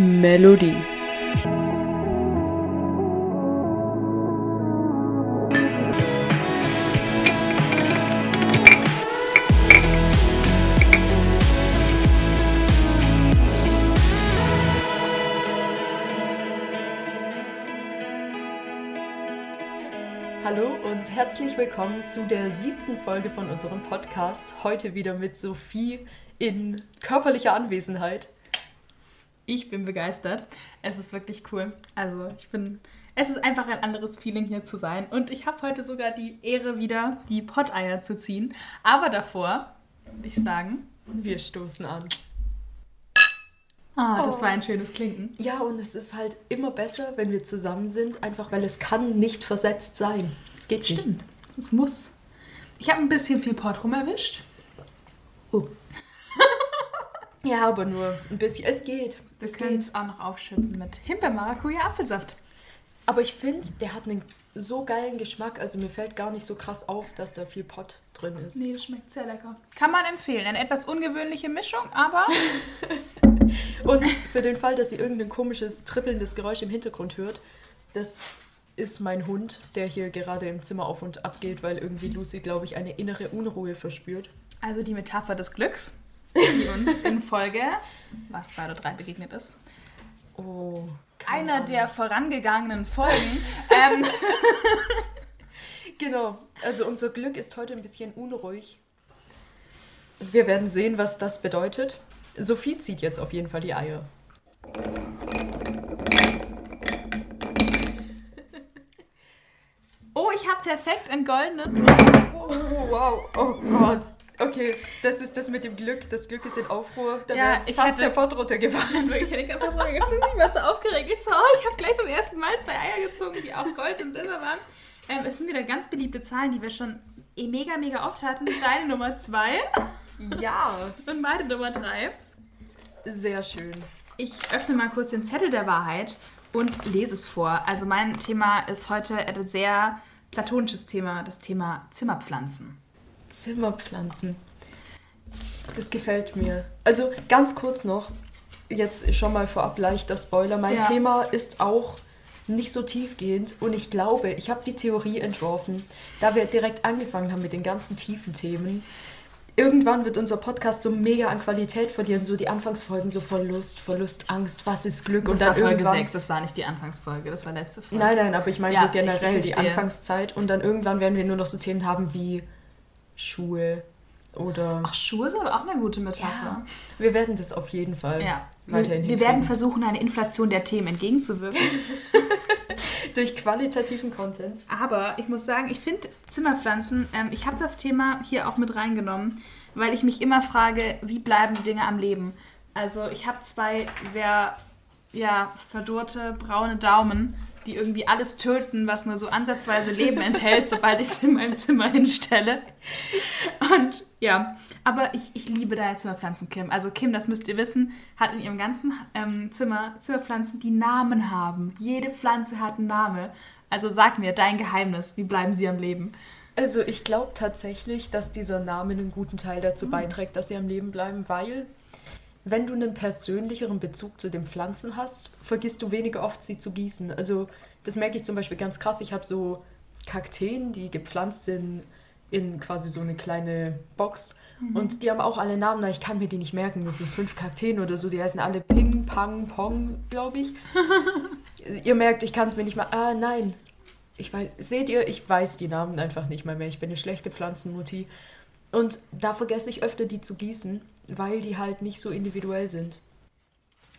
Melodie. Hallo und herzlich willkommen zu der siebten Folge von unserem Podcast. Heute wieder mit Sophie in körperlicher Anwesenheit. Ich bin begeistert. Es ist wirklich cool. Also ich bin. Es ist einfach ein anderes Feeling hier zu sein. Und ich habe heute sogar die Ehre wieder, die Potteier zu ziehen. Aber davor würde ich sagen, wir stoßen an. Ah, das oh. war ein schönes Klinken. Ja, und es ist halt immer besser, wenn wir zusammen sind, einfach weil es kann nicht versetzt sein. Es geht Stimmt. Es muss. Ich habe ein bisschen viel Port rum erwischt. Oh. Ja, aber nur ein bisschen. Es geht. Wir können es auch noch aufschütten mit Himbeer-Maracuja-Apfelsaft. Aber ich finde, der hat einen so geilen Geschmack. Also mir fällt gar nicht so krass auf, dass da viel Pott drin ist. Nee, das schmeckt sehr lecker. Kann man empfehlen. Eine etwas ungewöhnliche Mischung, aber Und für den Fall, dass ihr irgendein komisches, trippelndes Geräusch im Hintergrund hört, das ist mein Hund, der hier gerade im Zimmer auf und ab geht, weil irgendwie Lucy, glaube ich, eine innere Unruhe verspürt. Also die Metapher des Glücks, die uns in Folge, was, zwei oder drei begegnet ist. Oh. Einer Ahnung. der vorangegangenen Folgen. ähm. Genau, also unser Glück ist heute ein bisschen unruhig. Wir werden sehen, was das bedeutet. Sophie zieht jetzt auf jeden Fall die Eier. Oh, ich habe perfekt ein goldenes. Oh, wow. Oh Gott. Okay, das ist das mit dem Glück. Das Glück ist in Aufruhr. Da ja, wäre fast hätte, der Pott runtergefallen. Ich hätte fast ich war so aufgeregt. Ich so, oh, ich habe gleich beim ersten Mal zwei Eier gezogen, die auch Gold und Silber waren. Ähm, es sind wieder ganz beliebte Zahlen, die wir schon mega, mega oft hatten. Deine Nummer zwei. Ja. Und meine Nummer drei. Sehr schön. Ich öffne mal kurz den Zettel der Wahrheit und lese es vor. Also mein Thema ist heute ein sehr platonisches Thema, das Thema Zimmerpflanzen. Zimmerpflanzen. Das gefällt mir. Also ganz kurz noch, jetzt schon mal vorab leichter Spoiler. Mein ja. Thema ist auch nicht so tiefgehend und ich glaube, ich habe die Theorie entworfen, da wir direkt angefangen haben mit den ganzen tiefen Themen, irgendwann wird unser Podcast so mega an Qualität verlieren, so die Anfangsfolgen, so Verlust, Verlust, Angst, was ist Glück das und dann war Folge irgendwann 6, das war nicht die Anfangsfolge, das war letzte Folge. Nein, nein, aber ich meine ja, so generell die Anfangszeit und dann irgendwann werden wir nur noch so Themen haben wie Schuhe oder Ach, Schuhe ist aber auch eine gute Metapher. Ja. Wir werden das auf jeden Fall ja. weiterhin Wir, wir werden versuchen, eine Inflation der Themen entgegenzuwirken. Durch qualitativen Content. Aber ich muss sagen, ich finde Zimmerpflanzen, ähm, ich habe das Thema hier auch mit reingenommen, weil ich mich immer frage, wie bleiben die Dinge am Leben? Also ich habe zwei sehr ja, verdurrte braune Daumen, die irgendwie alles töten, was nur so ansatzweise Leben enthält, sobald ich es in meinem Zimmer hinstelle. Und ja, aber ich, ich liebe deine Zimmerpflanzen, Kim. Also Kim, das müsst ihr wissen, hat in ihrem ganzen ähm, Zimmer Zimmerpflanzen, die Namen haben. Jede Pflanze hat einen Namen. Also sag mir dein Geheimnis, wie bleiben sie am Leben? Also ich glaube tatsächlich, dass dieser Name einen guten Teil dazu mhm. beiträgt, dass sie am Leben bleiben, weil wenn du einen persönlicheren Bezug zu den Pflanzen hast, vergisst du weniger oft, sie zu gießen. Also das merke ich zum Beispiel ganz krass. Ich habe so Kakteen, die gepflanzt sind in quasi so eine kleine Box. Mhm. Und die haben auch alle Namen, ich kann mir die nicht merken. Das sind fünf Kakteen oder so, die heißen alle Ping, Pang, Pong, glaube ich. ihr merkt, ich kann es mir nicht mal. Ah, nein. Ich weiß, seht ihr, ich weiß die Namen einfach nicht mal mehr. Ich bin eine schlechte Pflanzenmutti. Und da vergesse ich öfter, die zu gießen, weil die halt nicht so individuell sind.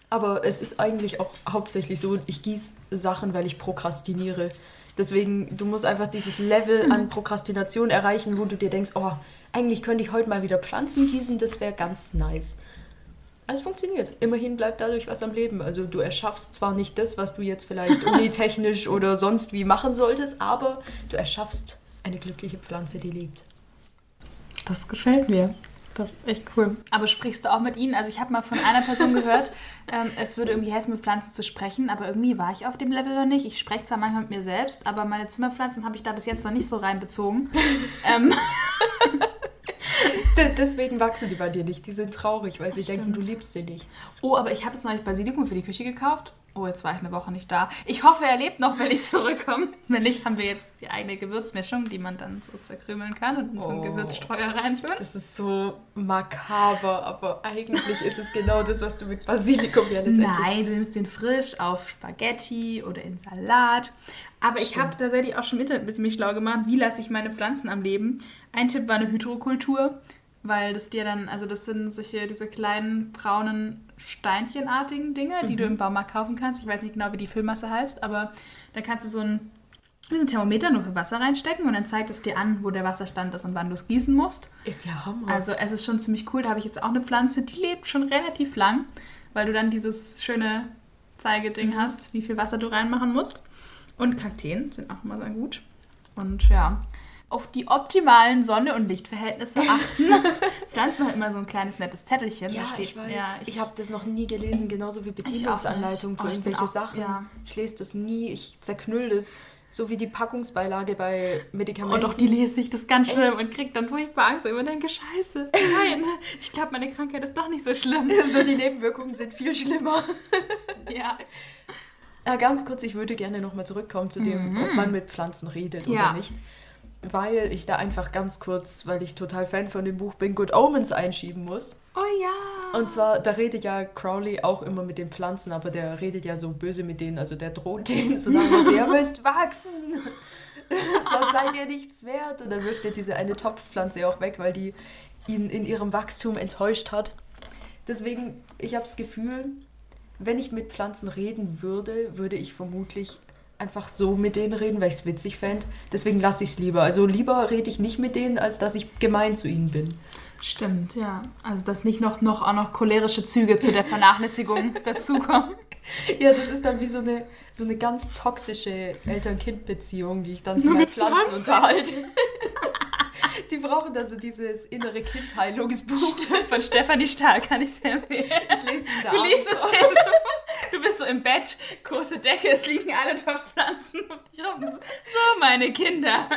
Aber es ist eigentlich auch hauptsächlich so, ich gieße Sachen, weil ich prokrastiniere. Deswegen, du musst einfach dieses Level an Prokrastination erreichen, wo du dir denkst, oh, eigentlich könnte ich heute mal wieder Pflanzen gießen, das wäre ganz nice. Es funktioniert. Immerhin bleibt dadurch was am Leben. Also du erschaffst zwar nicht das, was du jetzt vielleicht unitechnisch oder sonst wie machen solltest, aber du erschaffst eine glückliche Pflanze, die lebt. Das gefällt mir. Das ist echt cool. Aber sprichst du auch mit ihnen? Also ich habe mal von einer Person gehört, ähm, es würde irgendwie helfen, mit Pflanzen zu sprechen, aber irgendwie war ich auf dem Level noch nicht. Ich spreche zwar manchmal mit mir selbst, aber meine Zimmerpflanzen habe ich da bis jetzt noch nicht so reinbezogen. ähm. Deswegen wachsen die bei dir nicht. Die sind traurig, weil sie Stimmt. denken, du liebst sie nicht. Oh, aber ich habe jetzt neulich Basilikum für die Küche gekauft. Oh, jetzt war ich eine Woche nicht da. Ich hoffe, er lebt noch, wenn ich zurückkomme. Wenn nicht, haben wir jetzt die eigene Gewürzmischung, die man dann so zerkrümeln kann und in so einen Oh. Gewürzstreuer reintun. Das ist so makaber, aber eigentlich ist es genau das, was du mit Basilikum ja letztendlich... Nein, du nimmst den frisch auf Spaghetti oder in Salat. Aber ich habe tatsächlich auch schon Internet ein bisschen mich schlau gemacht, wie lasse ich meine Pflanzen am Leben. Ein Tipp war eine Hydrokultur, weil das dir dann, also das sind solche, diese kleinen braunen Steinchenartigen Dinge, die du im Baumarkt kaufen kannst. Ich weiß nicht genau, wie die Füllmasse heißt, aber da kannst du so ein, ein Thermometer nur für Wasser reinstecken und dann zeigt es dir an, wo der Wasserstand ist und wann du es gießen musst. Ist ja Hammer. Also es ist schon ziemlich cool. Da habe ich jetzt auch eine Pflanze, die lebt schon relativ lang, weil du dann dieses schöne Zeigeding hast, wie viel Wasser du reinmachen musst. Und Kakteen sind auch immer sehr gut. Und ja, auf die optimalen Sonne- und Lichtverhältnisse achten. Pflanzen haben immer so ein kleines nettes Zettelchen. ja, steht- ich weiß. Ja, ich habe das noch nie gelesen, genauso wie Bedienungsanleitung für Oh, ich irgendwelche auch- Sachen. ja. Ich lese das nie, ich zerknüll das. So wie die Packungsbeilage bei Medikamenten. Oh doch, die lese ich, das ist ganz schlimm Echt? und krieg dann furchtbar Angst. Ich denke, scheiße, nein, ich glaube, meine Krankheit ist doch nicht so schlimm. so die Nebenwirkungen sind viel schlimmer. ja. Ja, ganz kurz, ich würde gerne nochmal zurückkommen zu dem, ob man mit Pflanzen redet Mhm. Ja. oder nicht. Weil ich da einfach ganz kurz, weil ich total Fan von dem Buch bin, Good Omens einschieben muss. Oh ja. Und zwar, da redet ja Crowley auch immer mit den Pflanzen, aber der redet ja so böse mit denen, also der droht denen so lange, ihr müsst wachsen, sonst seid ihr nichts wert. Und dann wirft er diese eine Topfpflanze auch weg, weil die ihn in ihrem Wachstum enttäuscht hat. Deswegen, ich habe das Gefühl, wenn ich mit Pflanzen reden würde, würde ich vermutlich einfach so mit denen reden, weil ich es witzig fände. Deswegen lasse ich es lieber. Also lieber rede ich nicht mit denen, als dass ich gemein zu ihnen bin. Stimmt, ja. Also, dass nicht noch, noch auch noch cholerische Züge zu der Vernachlässigung dazukommen. Ja, das ist dann wie so eine, so eine ganz toxische Eltern-Kind-Beziehung, die ich dann zu meinen Pflanzen unterhalte. Die brauchen dann so dieses innere Kindheilungsbuch. Von Stefanie Stahl kann ich sehr empfehlen. Ich lese da Du liest es so. So. Im Bett, große Decke, es liegen alle Topfpflanzen um dich rum. So, so, meine Kinder.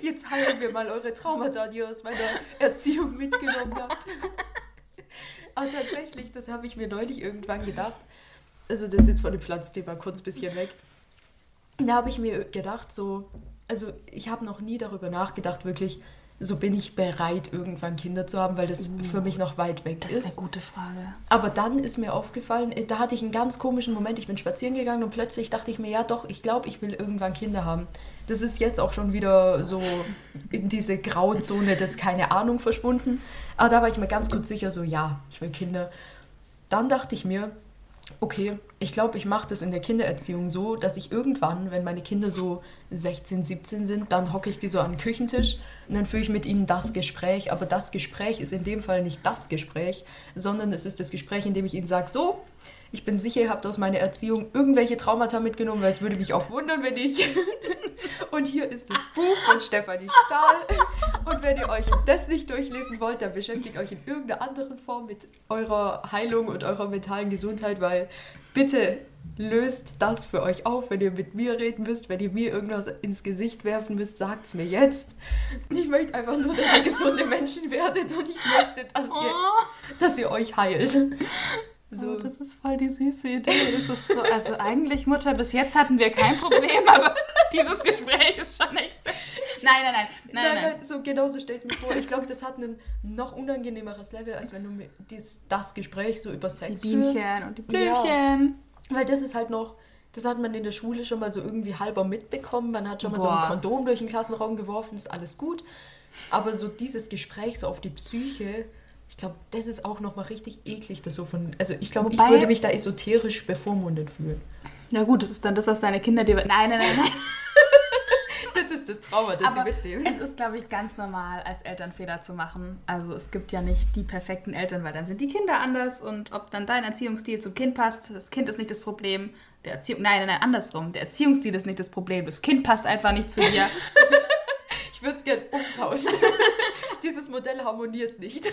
Jetzt heilen wir mal eure Traumata, die ihr aus meiner Erziehung mitgenommen habt. Aber tatsächlich, das habe ich mir neulich irgendwann gedacht. Also das ist jetzt von dem Pflanzthema kurz ein bisschen weg. Da habe ich mir gedacht, so, also ich habe noch nie darüber nachgedacht, wirklich, so bin ich bereit, irgendwann Kinder zu haben, weil das für mich noch weit weg Das ist. ist eine gute Frage. Aber dann ist mir aufgefallen, äh, da hatte ich einen ganz komischen Moment. Ich bin spazieren gegangen und plötzlich dachte ich mir, ja doch, ich glaube, ich will irgendwann Kinder haben. Das ist jetzt auch schon wieder so in diese Grauzone des keine Ahnung verschwunden. Aber da war ich mir ganz kurz sicher, so ja, ich will Kinder. Dann dachte ich mir, okay, ich glaube, ich mache das in der Kindererziehung so, dass ich irgendwann, wenn meine Kinder so 16, 17 sind, dann hocke ich die so an den Küchentisch und dann führe ich mit ihnen das Gespräch. Aber das Gespräch ist in dem Fall nicht das Gespräch, sondern es ist das Gespräch, in dem ich ihnen sage, so, ich bin sicher, ihr habt aus meiner Erziehung irgendwelche Traumata mitgenommen, weil es würde mich auch wundern, wenn nicht. Und hier ist das Buch von Stefanie Stahl. Und wenn ihr euch das nicht durchlesen wollt, dann beschäftigt euch in irgendeiner anderen Form mit eurer Heilung und eurer mentalen Gesundheit, weil bitte löst das für euch auf, wenn ihr mit mir reden müsst, wenn ihr mir irgendwas ins Gesicht werfen müsst, sagt es mir jetzt. Ich möchte einfach nur, dass ihr gesunde Menschen werdet und ich möchte, dass ihr, Oh, dass ihr euch heilt. So, oh, das ist voll die süße Idee. Das ist so, also eigentlich, Mutter, bis jetzt hatten wir kein Problem, aber dieses Gespräch ist schon echt. Nein, nein, nein, nein, nein. nein. so genauso stell ich es mir vor. Ich glaube, das hat ein noch unangenehmeres Level, als wenn du mit dies, das Gespräch so über Die Sex führst. Bienchen und die Ja. Blümchen. Weil das ist halt noch, das hat man in der Schule schon mal so irgendwie halber mitbekommen. Man hat schon mal so Boah. ein Kondom durch den Klassenraum geworfen, ist alles gut. Aber so dieses Gespräch so auf die Psyche, ich glaube, das ist auch nochmal richtig eklig, das so von. Also ich glaube, ich würde mich da esoterisch bevormundet fühlen. Na gut, das ist dann das, was deine Kinder dir. Nein, nein, nein, nein. Das ist das Trauma, das Aber sie mitnehmen. es ist, glaube ich, ganz normal, als Eltern Fehler zu machen. Also es gibt ja nicht die perfekten Eltern, weil dann sind die Kinder anders und ob dann dein Erziehungsstil zum Kind passt, das Kind ist nicht das Problem. Der Erziehung, nein, nein, nein, andersrum. Der Erziehungsstil ist nicht das Problem. Das Kind passt einfach nicht zu dir. Ich würde es gerne umtauschen. Dieses Modell harmoniert nicht.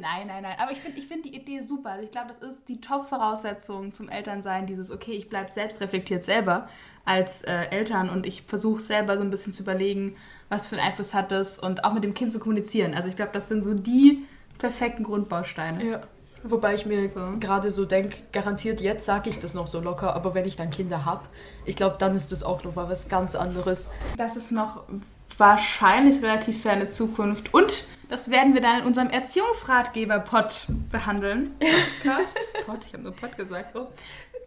Nein, nein, nein. Aber ich finde ich find die Idee super. Also ich glaube, das ist die Top-Voraussetzung zum Elternsein, dieses, okay, ich bleibe selbstreflektiert selber als äh, Eltern und ich versuche selber so ein bisschen zu überlegen, was für einen Einfluss hat das und auch mit dem Kind zu kommunizieren. Also ich glaube, das sind so die perfekten Grundbausteine. Ja. Wobei ich mir So. gerade so denke, garantiert jetzt sage ich das noch so locker, aber wenn ich dann Kinder habe, ich glaube, dann ist das auch nochmal was ganz anderes. Das ist noch wahrscheinlich relativ ferne Zukunft. Und das werden wir dann in unserem Erziehungsratgeber-Pod behandeln. Podcast? Pod, ich habe nur Pod gesagt. Oh.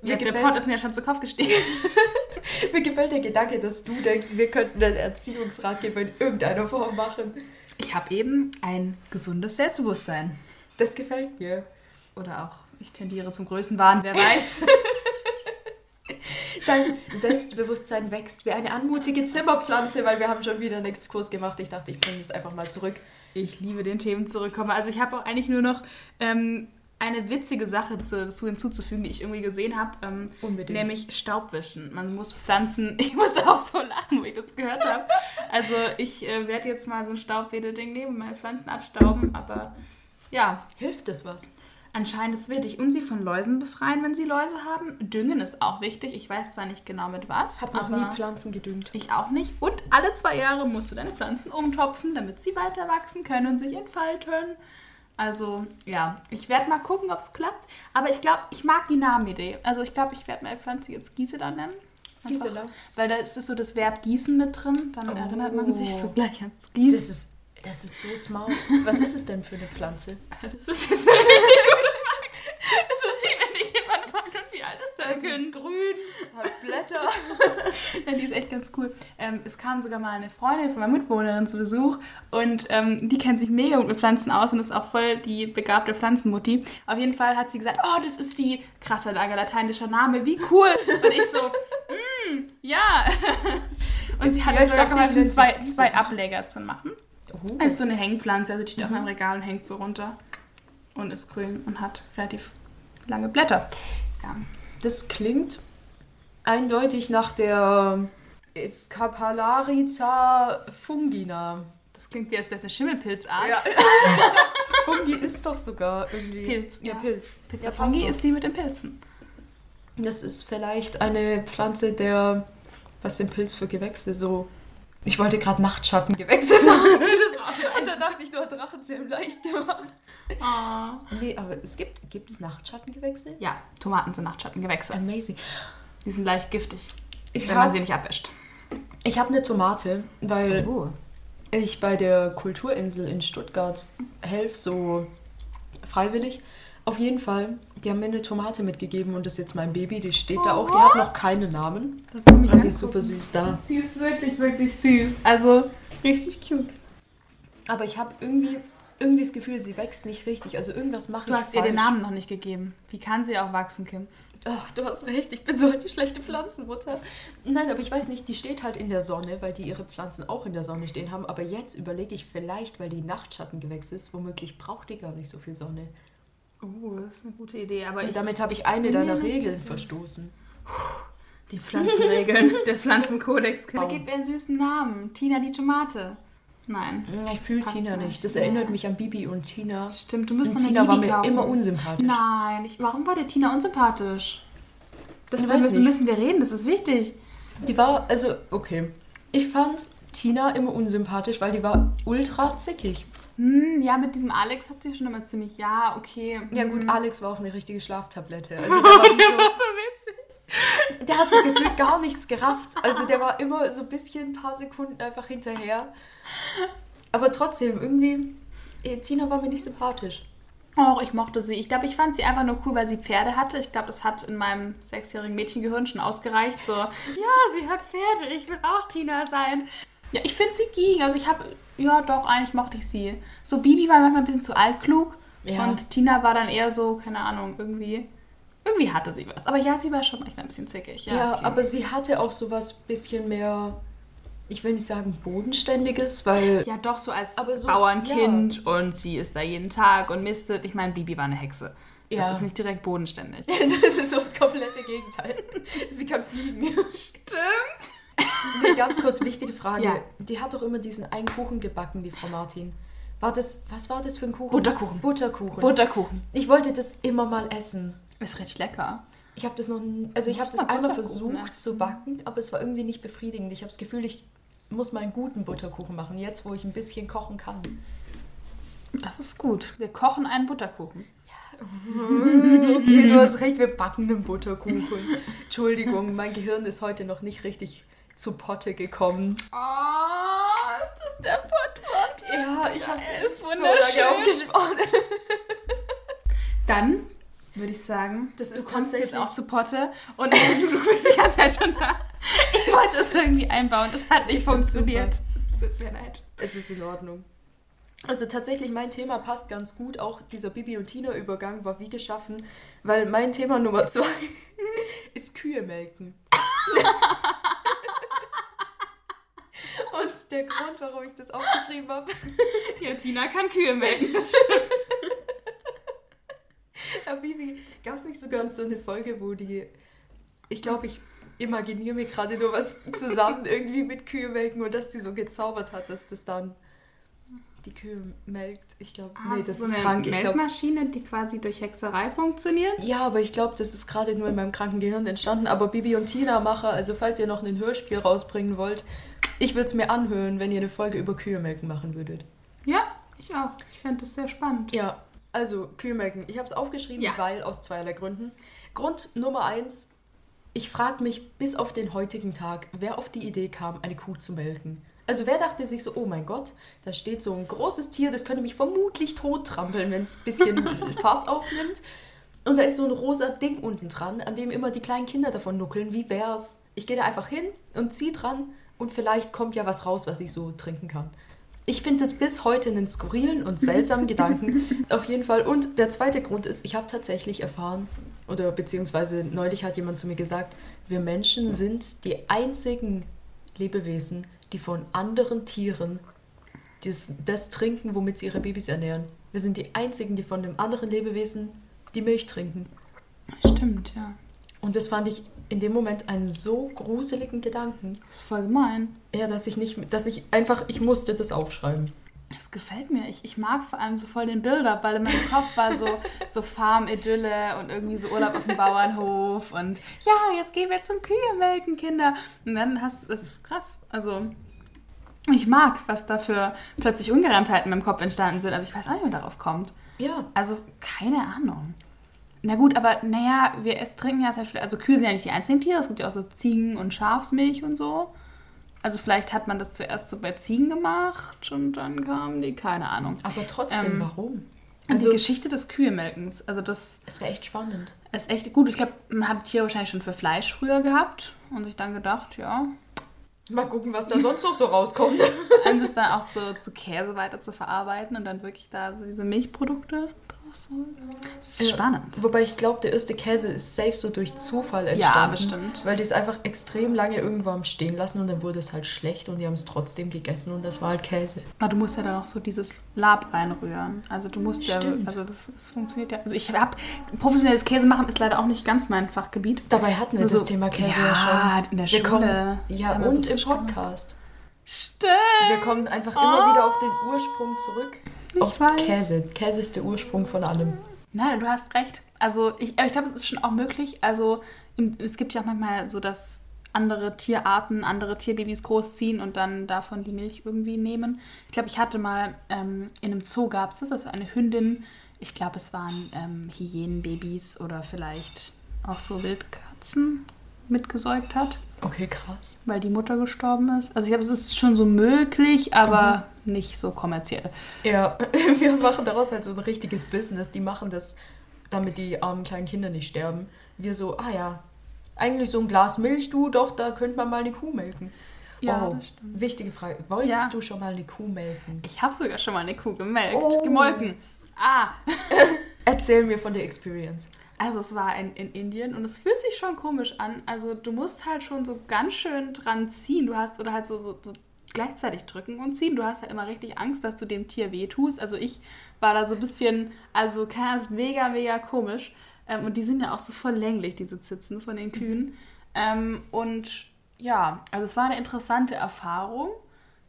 Ja, der Pod ist mir ja schon zu Kopf gestiegen. Mir gefällt der Gedanke, dass du denkst, wir könnten einen Erziehungsratgeber in irgendeiner Form machen. Ich habe eben ein gesundes Selbstbewusstsein. Das gefällt mir. Oder auch, ich tendiere zum Größenwahn, wer weiß. Dein Selbstbewusstsein wächst wie eine anmutige Zimmerpflanze, weil wir haben schon wieder einen Exkurs gemacht. Ich dachte, ich bringe das einfach mal zurück. Ich liebe den Themen zurückkommen. Also ich habe auch eigentlich nur noch ähm, eine witzige Sache zu, dazu hinzuzufügen, die ich irgendwie gesehen habe. Ähm, Unbedingt. Nämlich Staubwischen. Man muss Pflanzen. Ich musste auch so lachen, wo ich das gehört habe. Also ich äh, werde jetzt mal so ein Staubwedelding nehmen und meine Pflanzen abstauben. Aber ja, Hilft das was? Anscheinend ist es wichtig. Und sie von Läusen befreien, wenn sie Läuse haben. Düngen ist auch wichtig. Ich weiß zwar nicht genau mit was. Hab noch nie Pflanzen gedüngt. ich auch nicht. Und alle zwei Jahre musst du deine Pflanzen umtopfen, damit sie weiter wachsen können und sich entfalten. Also, ja, ich werde mal gucken, ob es klappt. Aber ich glaube, ich mag die Namenidee. Also, ich glaube, ich werde meine Pflanze jetzt Gisela nennen. Gisela? Weil da ist so das Verb gießen mit drin. Dann Oh. erinnert man sich so gleich ans Das Gießen. ist, das ist so smart. Was ist es denn für eine Pflanze? Das ist jetzt eine richtig gute Frage. Es ist wie wenn dich jemand fragt, und wie alt ist dein Kind? grün, hat Blätter. Ja, die ist echt ganz cool. Ähm, es kam sogar mal eine Freundin von meiner Mitbewohnerin zu Besuch und ähm, die kennt sich mega gut mit Pflanzen aus und ist auch voll die begabte Pflanzenmutti. Auf jeden Fall hat sie gesagt, oh, das ist die krasser Lager lateinischer Name, wie cool. Und ich so, mm, ja. Und sie hat Ja, sogar sie zwei, zwei Ableger zu machen. Das ist so eine Hängpflanze, also die steht auf meinem Regal und hängt so runter und ist grün und hat relativ lange Blätter. Ja. Das klingt eindeutig nach der Scapalarita fungina. Das klingt wie, als wäre es eine Schimmelpilzart. Ja. Fungi ist doch sogar irgendwie. Pilz, Ja, ja. Pilz. Pizza Ja, Fungi ist die mit den Pilzen. Das ist vielleicht eine Pflanze der. Was sind Pilz für Gewächse? So. Ich wollte gerade Nachtschattengewächse sagen. das war auch Und dann dachte ich nur, Drachenzähmen leicht gemacht. oh. Nee, aber es gibt. Gibt es Nachtschattengewächse? Ja, Tomaten sind Nachtschattengewächse. Amazing. Die sind leicht giftig, Ich wenn man habe sie nicht abwäscht. ich hab eine Tomate, weil Oh. ich bei der Kulturinsel in Stuttgart helfe, so freiwillig. Auf jeden Fall, die haben mir eine Tomate mitgegeben und das ist jetzt mein Baby, die steht da auch. Die hat noch keinen Namen. Das ist Und die ganz ist super süß da. Sie ist wirklich, wirklich süß. Also richtig cute. Aber ich habe irgendwie, irgendwie das Gefühl, sie wächst nicht richtig. Also irgendwas mache Du ich hast ihr falsch. den Namen noch nicht gegeben. Wie kann sie auch wachsen, Kim? Ach, du hast recht, ich bin so eine schlechte Pflanzenmutter. Nein, aber ich weiß nicht, die steht halt in der Sonne, weil die ihre Pflanzen auch in der Sonne stehen haben. Aber jetzt überlege ich vielleicht, weil die Nachtschattengewächs ist, womöglich braucht die gar nicht so viel Sonne. Oh, das ist eine gute Idee. Aber ich, damit habe ich eine mir deiner Regeln verstoßen. die Pflanzenregeln, der Pflanzenkodex. Da gibt ihr einen süßen Namen. Tina die Tomate. Nein. Ich fühle Tina nicht. Das Ja. erinnert mich an Bibi und Tina. Stimmt, du müsst Und noch eine Tina war mir kaufen. immer unsympathisch. Nein, ich, warum war der Tina unsympathisch? Das Ich weiß nicht. müssen wir reden, das ist wichtig. Die war, also, okay. Ich fand Tina immer unsympathisch, weil die war ultra zickig. Hm, ja, mit diesem Alex hat sie schon immer ziemlich, ja, okay. Ja gut, hm. Alex war auch eine richtige Schlaftablette. Also der, war der war so witzig. so, der hat so gefühlt gar nichts gerafft. Also der war immer so ein bisschen, ein paar Sekunden einfach hinterher. Aber trotzdem, irgendwie, eh, Tina war mir nicht sympathisch. Oh, ich mochte sie. Ich glaube, ich fand sie einfach nur cool, weil sie Pferde hatte. Ich glaube, das hat in meinem sechsjährigen Mädchengehirn schon ausgereicht. So, ja, sie hat Pferde, ich will auch Tina sein. Ja, ich finde sie ging. Also ich habe, ja doch, eigentlich mochte ich sie. So Bibi war manchmal ein bisschen zu altklug. Ja. Und Tina war dann eher so, keine Ahnung, irgendwie, irgendwie hatte sie was. Aber ja, sie war schon manchmal ein bisschen zickig. Ja, Ja, okay. aber sie hatte auch sowas bisschen mehr, ich will nicht sagen bodenständiges, weil Ja, doch, so als so- Bauernkind und sie ist da jeden Tag und mistet. Ich meine, Bibi war eine Hexe. Das Ja. ist nicht direkt bodenständig. das ist so das komplette Gegenteil. Sie kann fliegen. Stimmt. Nee, ganz kurz wichtige Frage. Ja. Die hat doch immer diesen einen Kuchen gebacken, die Frau Martin. War das, was war das für ein Kuchen? Butterkuchen. Butterkuchen. Butterkuchen. ich wollte das immer mal essen. Ist richtig lecker. Ich habe das noch, also ich habe das mal einmal versucht essen. zu backen, aber es war irgendwie nicht befriedigend. Ich habe das Gefühl, ich muss mal einen guten Butterkuchen machen, jetzt wo ich ein bisschen kochen kann. Das ist gut. Wir kochen einen Butterkuchen. Okay, du hast recht, wir backen einen Butterkuchen. Entschuldigung, mein Gehirn ist heute noch nicht richtig zu Potte gekommen. Oh, ist das der Pottwort? Ja, ich habe so wunderschön. lange. Dann würde ich sagen, Das du ist kommst jetzt auch zu Potte und du, du bist die ganze Zeit schon da. Ich wollte es irgendwie einbauen, das hat nicht Ich funktioniert. Es tut mir leid. Es ist in Ordnung. Also tatsächlich, mein Thema passt ganz gut. Auch dieser Bibi und Tina-Übergang war wie geschaffen, weil mein Thema Nummer zwei ist Kühe melken. Und der Grund, warum ich das aufgeschrieben habe, Ja, Tina kann Kühe melken. Ja, Bibi, gab es nicht sogar so eine Folge, wo die, ich glaube, ich imaginiere mir gerade nur was zusammen irgendwie mit Kühe melken und dass die so gezaubert hat, dass das dann die Kühe melkt. Ich glaube, nee, das so ist eine krank. Melkmaschine, die quasi durch Hexerei funktioniert. ja, aber ich glaube, das ist gerade nur in meinem kranken Gehirn entstanden. Aber Bibi und Tina mache, also falls ihr noch ein Hörspiel rausbringen wollt, ich würde es mir anhören, wenn ihr eine Folge über Kühe melken machen würdet. Ja, ich auch. Ich fände das sehr spannend. Ja, also Kühe melken. Ich habe es aufgeschrieben, Ja. weil aus zweierlei Gründen. Grund Nummer eins, ich frage mich bis auf den heutigen Tag, wer auf die Idee kam, eine Kuh zu melken. Also wer dachte sich so, oh mein Gott, da steht so ein großes Tier, das könnte mich vermutlich tot trampeln, wenn es ein bisschen Fahrt aufnimmt. Und da ist so ein rosa Ding unten dran, an dem immer die kleinen Kinder davon nuckeln. Wie wär's? Ich gehe da einfach hin und zieh dran und vielleicht kommt ja was raus, was ich so trinken kann. Ich finde es bis heute einen skurrilen und seltsamen Gedanken. Auf jeden Fall. Und der zweite Grund ist, ich habe tatsächlich erfahren, oder beziehungsweise neulich hat jemand zu mir gesagt, wir Menschen sind die einzigen Lebewesen, die von anderen Tieren das, das trinken, womit sie ihre Babys ernähren. Wir sind die einzigen, die von dem anderen Lebewesen die Milch trinken. Stimmt, ja. Und das fand ich in dem Moment einen so gruseligen Gedanken. Das ist voll gemein. Ja, dass ich nicht, dass ich einfach, ich musste das aufschreiben. Das gefällt mir. Ich, ich mag vor allem so voll den Build-up, weil in meinem Kopf war so, so Farm-Idylle und irgendwie so Urlaub auf dem Bauernhof und ja, jetzt gehen wir zum Kühe melken, Kinder. Und dann hast das ist krass. Also, ich mag, was da für plötzlich Ungereimtheiten in meinem Kopf entstanden sind. Also, ich weiß auch nicht, wie man darauf kommt. Ja, Also, keine Ahnung. Na gut, aber naja, wir es trinken ja zum Beispiel, also Kühe sind ja nicht die einzigen Tiere, es gibt ja auch so Ziegen- und Schafsmilch und so. Also vielleicht hat man das zuerst so bei Ziegen gemacht und dann kamen die, keine Ahnung. aber trotzdem, Ähm, warum? Also, die Geschichte des Kühemelkens, also das es wäre echt spannend. ist echt gut. Ich glaube, man hat Tiere wahrscheinlich schon für Fleisch früher gehabt und sich dann gedacht, ja, Mal gucken, was da sonst noch so rauskommt. und das dann auch so zu Käse weiter zu verarbeiten und dann wirklich da so diese Milchprodukte Das ist Ja. spannend. Wobei ich glaube, der erste Käse ist safe so durch Zufall Ja, entstanden. bestimmt. Weil die es einfach extrem lange irgendwo am Stehen lassen und dann wurde es halt schlecht und die haben es trotzdem gegessen und das war halt Käse. Aber du musst ja dann auch so dieses Lab reinrühren. Also du musst ja, Stimmt. also das, das funktioniert ja. Also ich habe professionelles Käse machen ist leider auch nicht ganz mein Fachgebiet. Dabei hatten wir Nur das Thema Käse ja, ja, schon. in der Wir Schule. kommen, ja, und so im viel Schule. Stimmt. Wir kommen einfach immer wieder auf den Ursprung zurück. Ich auf weiß. Käse. Käse ist der Ursprung von allem. Nein, du hast recht. Also ich, ich glaube, es ist schon auch möglich. Also es gibt ja auch manchmal so, dass andere Tierarten, andere Tierbabys großziehen und dann davon die Milch irgendwie nehmen. Ich glaube, ich hatte mal ähm, in einem Zoo gab es das, also eine Hündin. Ich glaube, es waren ähm, Hyänenbabys oder vielleicht auch so Wildkatzen mitgesäugt hat, Okay, krass. weil die Mutter gestorben ist. Also ich glaube, es ist schon so möglich, aber nicht so kommerziell. Ja, wir machen daraus halt so ein richtiges Business. Die machen das, damit die armen kleinen Kinder nicht sterben. Wir so, ah ja, eigentlich so ein Glas Milch, du, doch, da könnte man mal eine Kuh melken. Ja, stimmt. wichtige Frage. Wolltest Ja. du schon mal eine Kuh melken? Ich habe sogar schon mal eine Kuh gemelkt, Oh. gemolken. Ah, Erzähl mir von der Experience. Also es war in, in Indien und es fühlt sich schon komisch an. Also du musst halt schon so ganz schön dran ziehen. Du hast oder halt so, so, so gleichzeitig drücken und ziehen. Du hast halt immer richtig Angst, dass du dem Tier wehtust. Also ich war da so ein bisschen, also keine Ahnung, ist mega, mega komisch. Ähm, und die sind ja auch so voll länglich, diese Zitzen von den Kühen. Ähm, und ja, also es war eine interessante Erfahrung.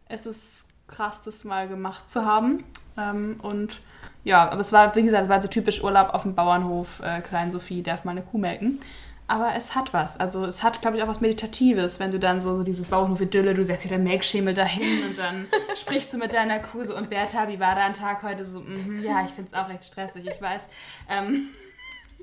Es ist krass, das mal gemacht zu haben. Ähm, und ja, aber es war, wie gesagt, es war so typisch Urlaub auf dem Bauernhof. Äh, Klein Sophie darf mal eine Kuh melken. Aber es hat was. Also es hat, glaube ich, auch was Meditatives, wenn du dann so, so dieses Bauernhof-Idylle, du setzt dir dein Melkschemel dahin und dann sprichst du mit deiner Kuh so, und Bertha, wie war dein Tag heute? So, mm, ja, ich finde es auch recht stressig, ich weiß. Ähm,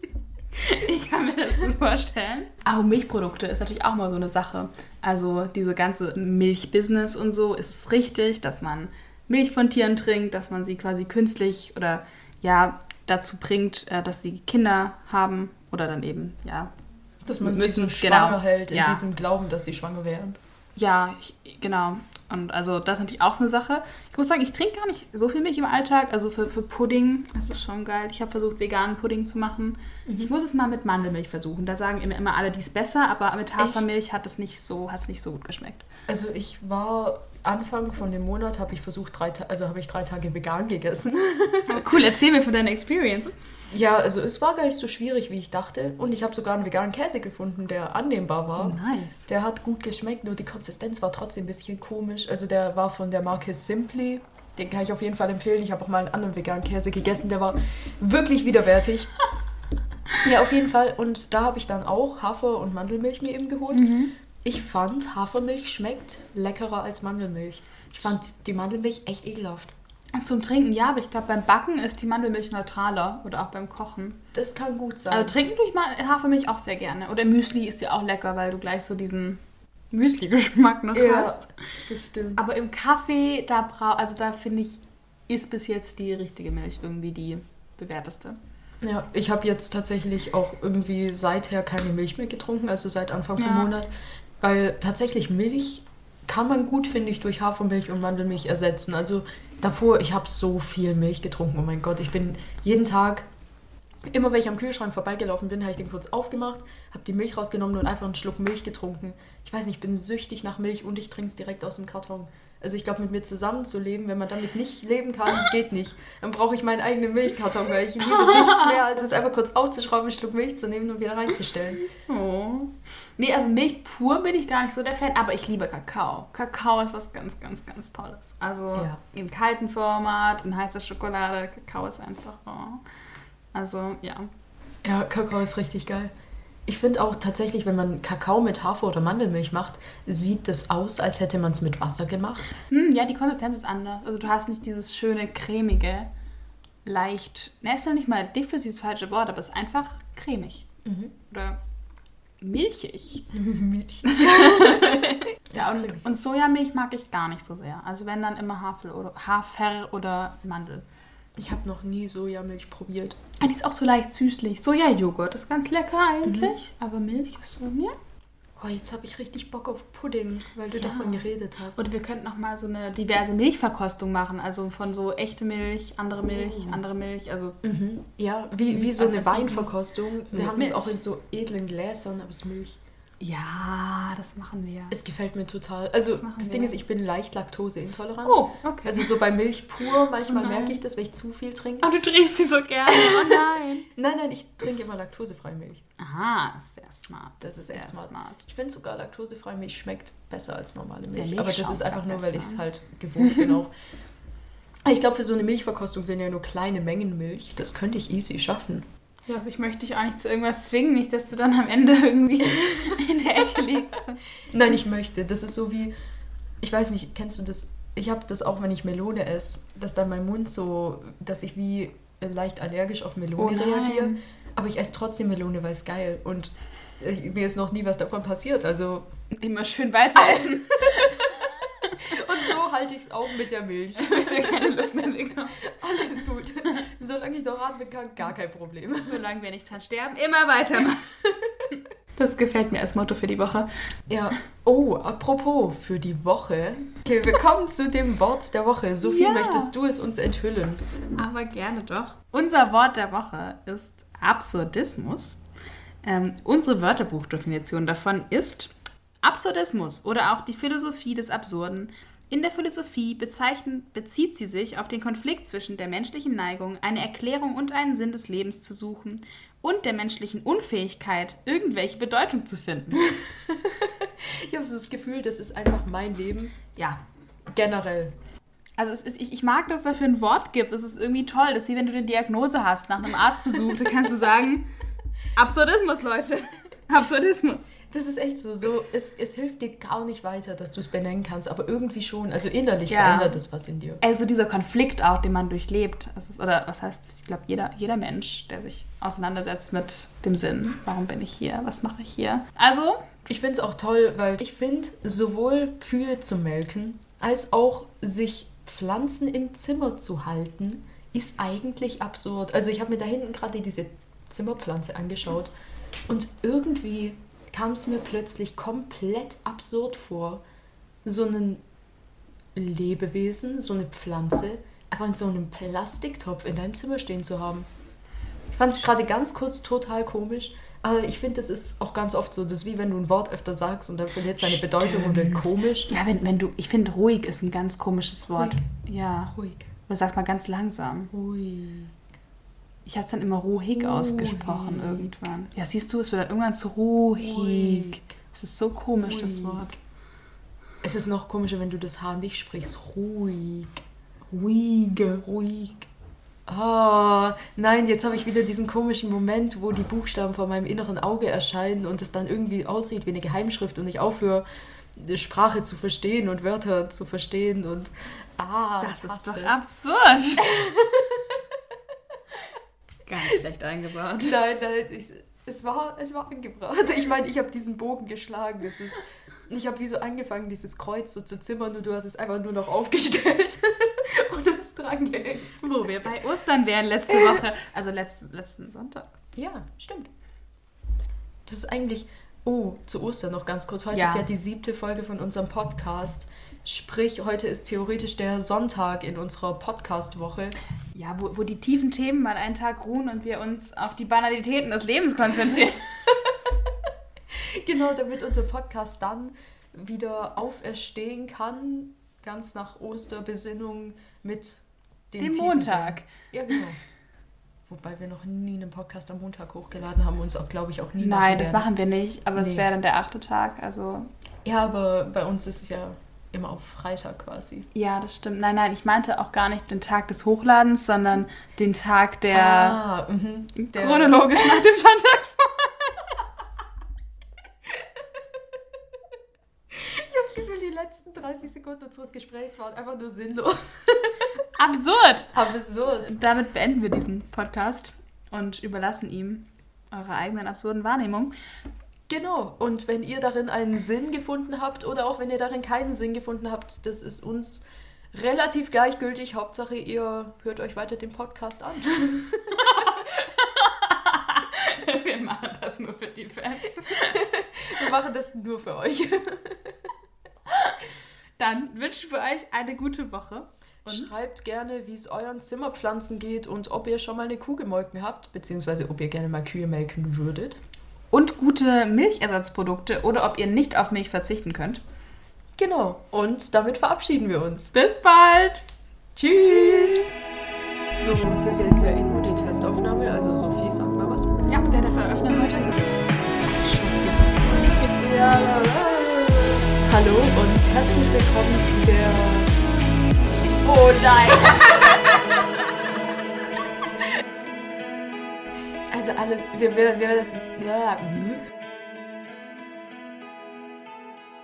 ich kann mir das gut vorstellen. Auch Milchprodukte ist natürlich auch mal so eine Sache. Also diese ganze Milchbusiness und so, ist es richtig, dass man Milch von Tieren trinkt, dass man sie quasi künstlich oder ja dazu bringt, äh, dass sie Kinder haben oder dann eben ja dass man müssen, sie so genau, schwanger hält, in ja. diesem Glauben, dass sie schwanger wären. Ja, ich, genau. Und also das ist natürlich auch so eine Sache. Ich muss sagen, ich trinke gar nicht so viel Milch im Alltag. Also für, für Pudding, das ist schon geil. Ich habe versucht, veganen Pudding zu machen. Ich muss es mal mit Mandelmilch versuchen. Da sagen immer, immer alle, die ist besser, aber mit Hafermilch hat es nicht so, hat es nicht so gut geschmeckt. Also ich war Anfang von dem Monat habe ich versucht drei also habe ich drei Tage vegan gegessen. Cool, erzähl mir von deiner Experience. Ja, also es war gar nicht so schwierig, wie ich dachte. Und ich habe sogar einen veganen Käse gefunden, der annehmbar war. Oh, nice. Der hat gut geschmeckt, nur die Konsistenz war trotzdem ein bisschen komisch. Also der war von der Marke Simply. Den kann ich auf jeden Fall empfehlen. Ich habe auch mal einen anderen veganen Käse gegessen, der war wirklich widerwärtig. ja, auf jeden Fall. Und da habe ich dann auch Hafer- und Mandelmilch mir eben geholt. Ich fand, Hafermilch schmeckt leckerer als Mandelmilch. Ich fand die Mandelmilch echt ekelhaft. Zum Trinken ja, aber ich glaube, beim Backen ist die Mandelmilch neutraler oder auch beim Kochen. Das kann gut sein. Also trinken tue ich mal Hafermilch auch sehr gerne. Oder Müsli ist ja auch lecker, weil du gleich so diesen Müsli-Geschmack noch ja, hast. das stimmt. Aber im Kaffee, da brau also da finde ich, ist bis jetzt die richtige Milch irgendwie die bewährteste. Ja, ich habe jetzt tatsächlich auch irgendwie seither keine Milch mehr getrunken, also seit Anfang vom Ja. Monat. Weil tatsächlich Milch kann man gut, finde ich, durch Hafermilch und Mandelmilch ersetzen. Also davor, ich habe so viel Milch getrunken. Oh mein Gott, ich bin jeden Tag, immer wenn ich am Kühlschrank vorbeigelaufen bin, habe ich den kurz aufgemacht, habe die Milch rausgenommen und einfach einen Schluck Milch getrunken. Ich weiß nicht, ich bin süchtig nach Milch und ich trinke es direkt aus dem Karton. Also ich glaube, mit mir zusammenzuleben, wenn man damit nicht leben kann, geht nicht. Dann brauche ich meinen eigenen Milchkarton, weil ich liebe nichts mehr, als es einfach kurz aufzuschrauben, einen Schluck Milch zu nehmen und wieder reinzustellen. Oh. Nee, also Milch pur bin ich gar nicht so der Fan, aber ich liebe Kakao. Kakao ist was ganz, ganz, ganz Tolles. Also Ja. im kalten Format, in heißer Schokolade, Kakao ist einfach. Oh. Also ja. Ja, Kakao ist richtig geil. Ich finde auch tatsächlich, wenn man Kakao mit Hafer oder Mandelmilch macht, sieht das aus, als hätte man es mit Wasser gemacht. Hm, ja, die Konsistenz ist anders. Also du hast nicht dieses schöne, cremige, leicht. Ne, ist ja nicht mal dick für sie das falsche Wort, aber es ist einfach cremig. Oder milchig. Milch. Ja, und, und Sojamilch mag ich gar nicht so sehr. Also wenn dann immer Hafer oder, Hafer oder Mandel. Ich habe noch nie Sojamilch probiert. Ah, die ist auch so leicht süßlich. Sojajoghurt ist ganz lecker eigentlich. Aber Milch ist so mir. Oh, jetzt habe ich richtig Bock auf Pudding, weil du Ja. davon geredet hast. Und wir könnten noch mal so eine diverse Milchverkostung machen. Also von so echte Milch, andere Milch, andere Milch. Also Mhm. Ja, wie, wie so eine Weinverkostung. Wir haben das Milch. auch in so edlen Gläsern, aber es ist Milch. Ja, das machen wir. Es gefällt mir total. Also Das das, Ding ist, ich bin leicht laktoseintolerant. Oh, okay. Also so bei Milch pur, manchmal Oh nein. merke ich das, wenn ich zu viel trinke. Oh, du trinkst sie so gerne. Oh nein. Nein, nein, ich trinke immer laktosefreie Milch. Aha, ist sehr smart. Das ist sehr echt smart. Ich finde sogar laktosefreie Milch schmeckt besser als normale Milch. Milchschaum Aber das ist einfach nur, weil ich es halt gewohnt bin auch. Ich glaube, für so eine Milchverkostung sind ja nur kleine Mengen Milch. Das könnte ich easy schaffen. Ja, also ich möchte dich auch nicht zu irgendwas zwingen, nicht, dass du dann am Ende irgendwie in der Ecke liegst. Nein, ich möchte. Das ist so wie, ich weiß nicht, kennst du das? Ich habe das auch, wenn ich Melone esse, dass dann mein Mund so, dass ich wie äh, leicht allergisch auf Melone Oh reagiere. Aber ich esse trotzdem Melone, weil es geil. Und äh, mir ist noch nie was davon passiert. Also Immer schön weiter essen. und so halte ich es auch mit der Milch. Ich will keine Luft mehr bekommen. Alles gut. Solange ich noch atmen kann, gar kein Problem. Solange wir nicht dran sterben, immer weitermachen. Das gefällt mir als Motto für die Woche. Ja. Oh, apropos für die Woche. Okay, wir kommen zu dem Wort der Woche. Sophie, Ja. möchtest du es uns enthüllen? Aber gerne doch. Unser Wort der Woche ist Absurdismus. Ähm, unsere Wörterbuchdefinition davon ist Absurdismus oder auch die Philosophie des Absurden In der Philosophie bezieht sie sich auf den Konflikt zwischen der menschlichen Neigung, eine Erklärung und einen Sinn des Lebens zu suchen und der menschlichen Unfähigkeit, irgendwelche Bedeutung zu finden. ich habe das Gefühl, das ist einfach mein Leben. Ja. Generell. Also ist, ich, ich mag, dass es dafür ein Wort gibt. Das ist irgendwie toll. Das ist wie wenn du eine Diagnose hast nach einem Arztbesuch. Da kannst du sagen, Absurdismus, Leute. Absurdismus. Das ist echt so. so es, es hilft dir gar nicht weiter, dass du es benennen kannst, aber irgendwie schon. Also innerlich ja. verändert es was in dir. Also dieser Konflikt auch, den man durchlebt. Ist, oder was heißt, ich glaube, jeder, jeder Mensch, der sich auseinandersetzt mit dem Sinn. Warum bin ich hier? Was mache ich hier? Also. Ich finde es auch toll, weil ich finde, sowohl Kühe zu melken, als auch sich Pflanzen im Zimmer zu halten, ist eigentlich absurd. Also ich habe mir da hinten gerade diese Zimmerpflanze angeschaut und irgendwie kam es mir plötzlich komplett absurd vor, so ein Lebewesen, so eine Pflanze, einfach in so einem Plastiktopf in deinem Zimmer stehen zu haben. Ich fand es gerade ganz kurz total komisch, aber ich finde, das ist auch ganz oft so. Das ist wie wenn du ein Wort öfter sagst und dann verliert seine Stimmt. Bedeutung und wird komisch. Ja, wenn, wenn du, ich finde, ruhig ist ein ganz komisches Wort. Ruhig. Ja. Ruhig. Du sagst mal ganz langsam. Ruhig. Ich habe es dann immer ruhig, ruhig ausgesprochen irgendwann. Ja, siehst du, es wird dann irgendwann zu ruhig. ruhig. Es ist so komisch, ruhig. das Wort. Es ist noch komischer, wenn du das H nicht sprichst. Ruhig. Ruhige. Ruhig. Oh, nein, jetzt habe ich wieder diesen komischen Moment, wo die Buchstaben vor meinem inneren Auge erscheinen und es dann irgendwie aussieht wie eine Geheimschrift und ich aufhöre, Sprache zu verstehen und Wörter zu verstehen und ah, das ist doch es. absurd. Ganz schlecht eingebaut. Nein, nein, ich, es, war, es war angebracht. Also ich meine, ich habe diesen Bogen geschlagen. Das ist, ich habe wie so angefangen, dieses Kreuz so zu zimmern und du hast es einfach nur noch aufgestellt und uns dran gehängt. Wo wir bei Ostern wären letzte Woche, also letzt, letzten Sonntag. Ja, stimmt. Das ist eigentlich, oh, zu Ostern noch ganz kurz. Heute ja. ist ja die siebte Folge von unserem Podcast. Sprich, heute ist theoretisch der Sonntag in unserer Podcast-Woche. Ja, wo, wo die tiefen Themen mal einen Tag ruhen und wir uns auf die Banalitäten des Lebens konzentrieren. genau, damit unser Podcast dann wieder auferstehen kann, ganz nach Osterbesinnung mit dem Montag. Ja, genau. Wobei wir noch nie einen Podcast am Montag hochgeladen haben uns auch, glaube ich, auch nie Nein, das machen wir nicht, aber nee. es wäre dann der achte Tag, also... Ja, aber bei uns ist es ja immer auf Freitag quasi. Ja, das stimmt. Nein, nein, ich meinte auch gar nicht den Tag des Hochladenens, sondern den Tag der, ah, mh, der chronologisch nach dem Sonntag vor. ich habe das Gefühl, die letzten 30 Sekunden unseres Gesprächs waren einfach nur sinnlos. Absurd! Absurd. Damit beenden wir diesen Podcast und überlassen ihm eure eigenen absurden Wahrnehmungen. Genau. Und wenn ihr darin einen Sinn gefunden habt oder auch wenn ihr darin keinen Sinn gefunden habt, das ist uns relativ gleichgültig. Hauptsache, ihr hört euch weiter den Podcast an. wir machen das nur für die Fans. wir machen das nur für euch. Dann wünschen wir euch eine gute Woche. Und Schreibt gerne, wie es euren Zimmerpflanzen geht und ob ihr schon mal eine Kuh gemolken habt, beziehungsweise ob ihr gerne mal Kühe melken würdet und gute Milchersatzprodukte oder ob ihr nicht auf Milch verzichten könnt. Genau, und damit verabschieden wir uns. Bis bald! Tschüss! So, das ist jetzt ja nur die Testaufnahme, also Sophie, sag mal was. Ja, der darf eröffnen heute. Scheiße. Ja, Hallo und herzlich willkommen zu der... Oh nein! Also alles, wir, wir, wir, ja,